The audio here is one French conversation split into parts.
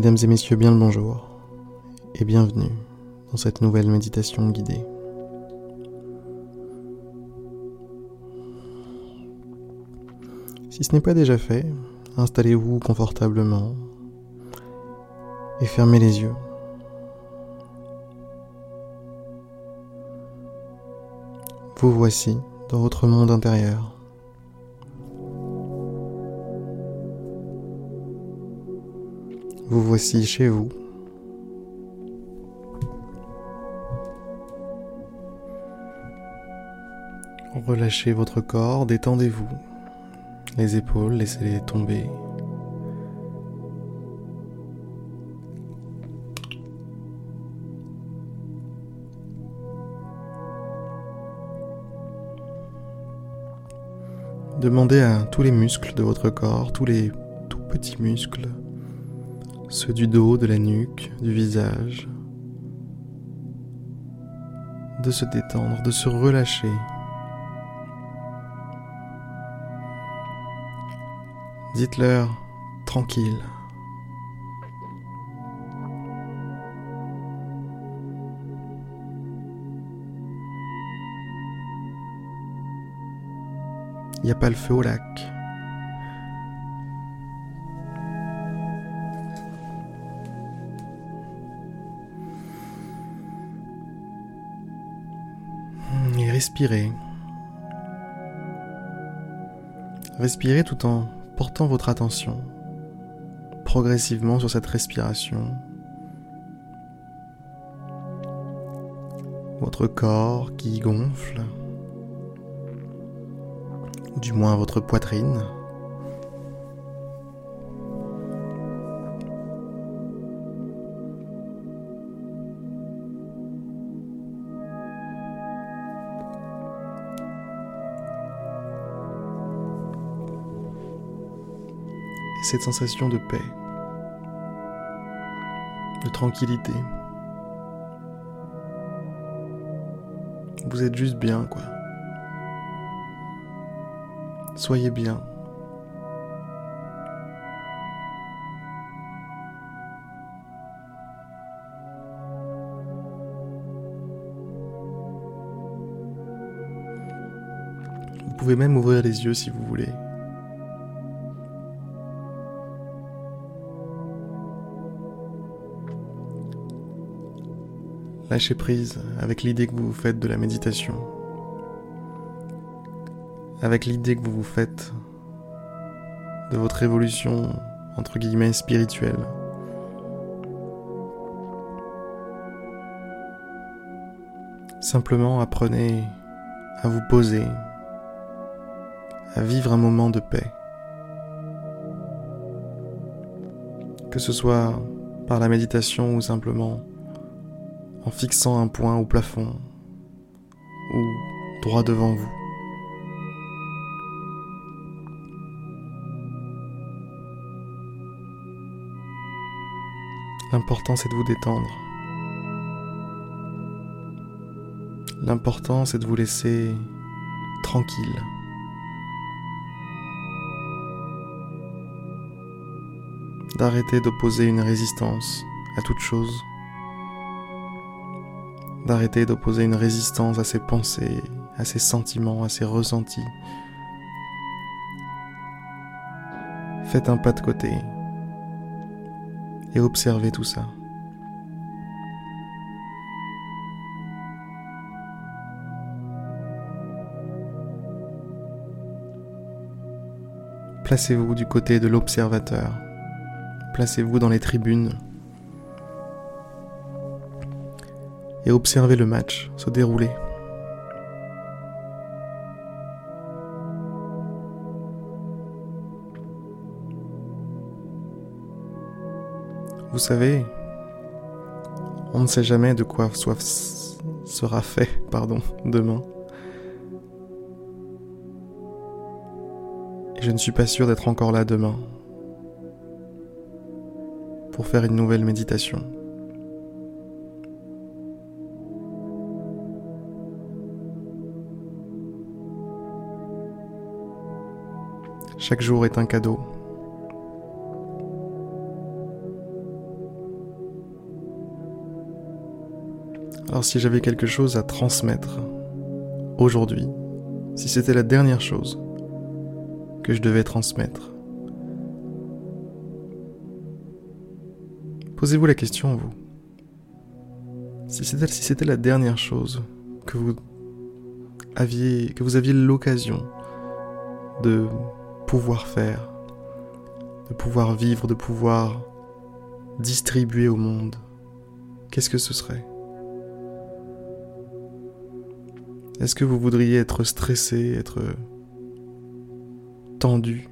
Mesdames et messieurs, bien le bonjour et bienvenue dans cette nouvelle méditation guidée. Si ce n'est pas déjà fait, installez-vous confortablement et fermez les yeux. Vous voici dans votre monde intérieur. Vous voici chez vous. Relâchez votre corps, détendez-vous. Les épaules, laissez-les tomber. Demandez à tous les muscles de votre corps, tous les tout petits muscles, ceux du dos, de la nuque, du visage, de se détendre, de se relâcher. Dites-leur tranquille. Il a pas le feu au lac. Respirez. Respirez tout en portant votre attention progressivement sur cette respiration. Votre corps qui gonfle, du moins votre poitrine. Et cette sensation de paix, de tranquillité. Vous êtes juste bien, quoi. Soyez bien. Vous pouvez même ouvrir les yeux si vous voulez. Lâchez prise avec l'idée que vous vous faites de la méditation, avec l'idée que vous vous faites de votre évolution entre guillemets spirituelle. Simplement apprenez à vous poser, à vivre un moment de paix. Que ce soit par la méditation ou simplement en fixant un point au plafond ou droit devant vous. L'important c'est de vous détendre. L'important c'est de vous laisser tranquille. D'arrêter d'opposer une résistance à toute chose d'arrêter d'opposer une résistance à ses pensées, à ses sentiments, à ses ressentis. Faites un pas de côté et observez tout ça. Placez-vous du côté de l'observateur. Placez-vous dans les tribunes et observez le match se dérouler. Vous savez, on ne sait jamais de quoi soit, sera fait pardon, demain. Et je ne suis pas sûr d'être encore là demain pour faire une nouvelle méditation. Chaque jour est un cadeau. Alors si j'avais quelque chose à transmettre aujourd'hui, si c'était la dernière chose que je devais transmettre, posez-vous la question, vous. Si c'était si la dernière chose que vous aviez, que vous aviez l'occasion de pouvoir faire, de pouvoir vivre, de pouvoir distribuer au monde, qu'est-ce que ce serait? Est-ce que vous voudriez être stressé, être tendu?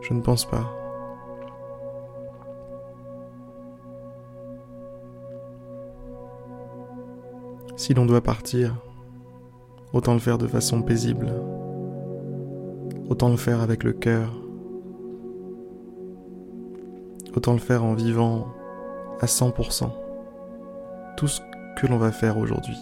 Je ne pense pas. Si l'on doit partir, autant le faire de façon paisible, autant le faire avec le cœur, autant le faire en vivant à 100% tout ce que l'on va faire aujourd'hui.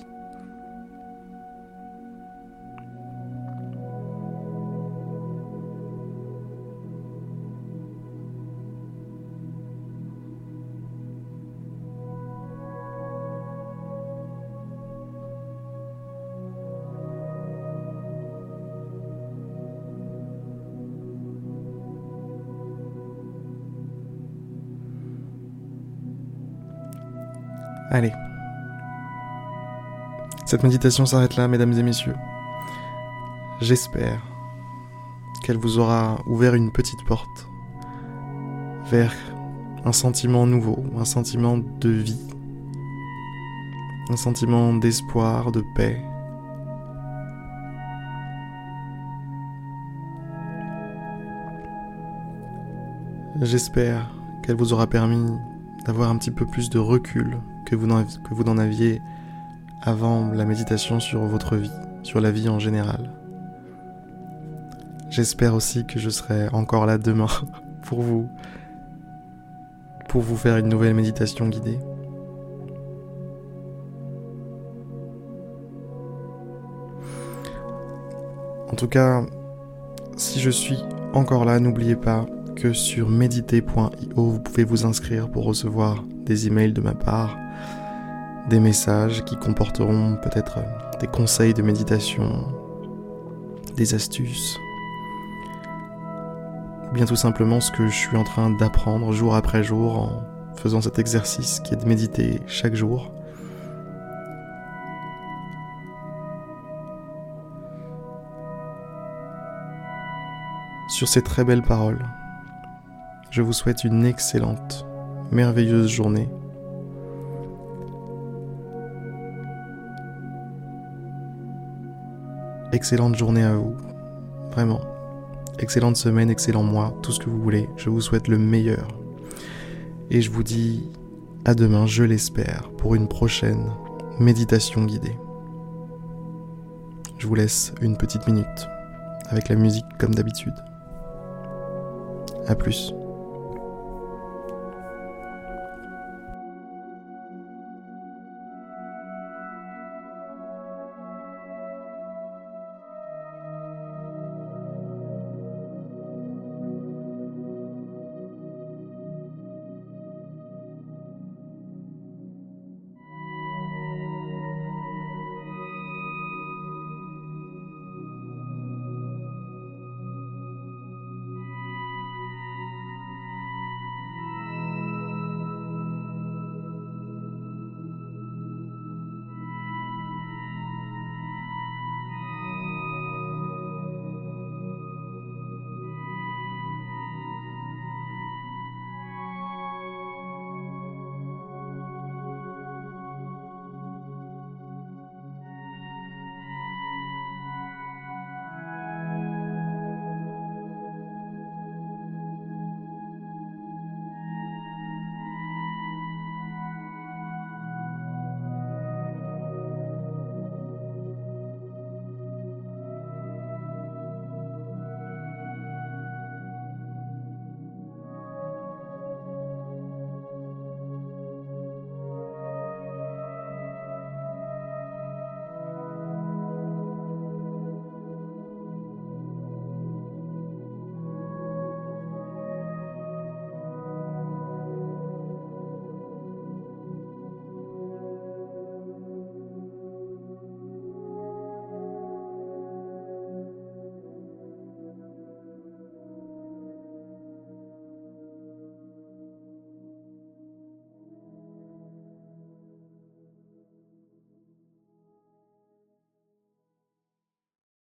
Allez, cette méditation s'arrête là, mesdames et messieurs. J'espère qu'elle vous aura ouvert une petite porte vers un sentiment nouveau, un sentiment de vie, un sentiment d'espoir, de paix. J'espère qu'elle vous aura permis d'avoir un petit peu plus de recul que vous n'en aviez avant la méditation sur votre vie, sur la vie en général. J'espère aussi que je serai encore là demain pour vous pour vous faire une nouvelle méditation guidée. En tout cas, si je suis encore là, n'oubliez pas que sur méditer.io, vous pouvez vous inscrire pour recevoir des emails de ma part des messages qui comporteront peut-être des conseils de méditation, des astuces, ou bien tout simplement ce que je suis en train d'apprendre jour après jour en faisant cet exercice qui est de méditer chaque jour. Sur ces très belles paroles, je vous souhaite une excellente, merveilleuse journée excellente journée à vous. Vraiment. Excellente semaine, excellent mois, tout ce que vous voulez. Je vous souhaite le meilleur. Et je vous dis à demain, je l'espère, pour une prochaine méditation guidée. Je vous laisse une petite minute avec la musique comme d'habitude. A plus.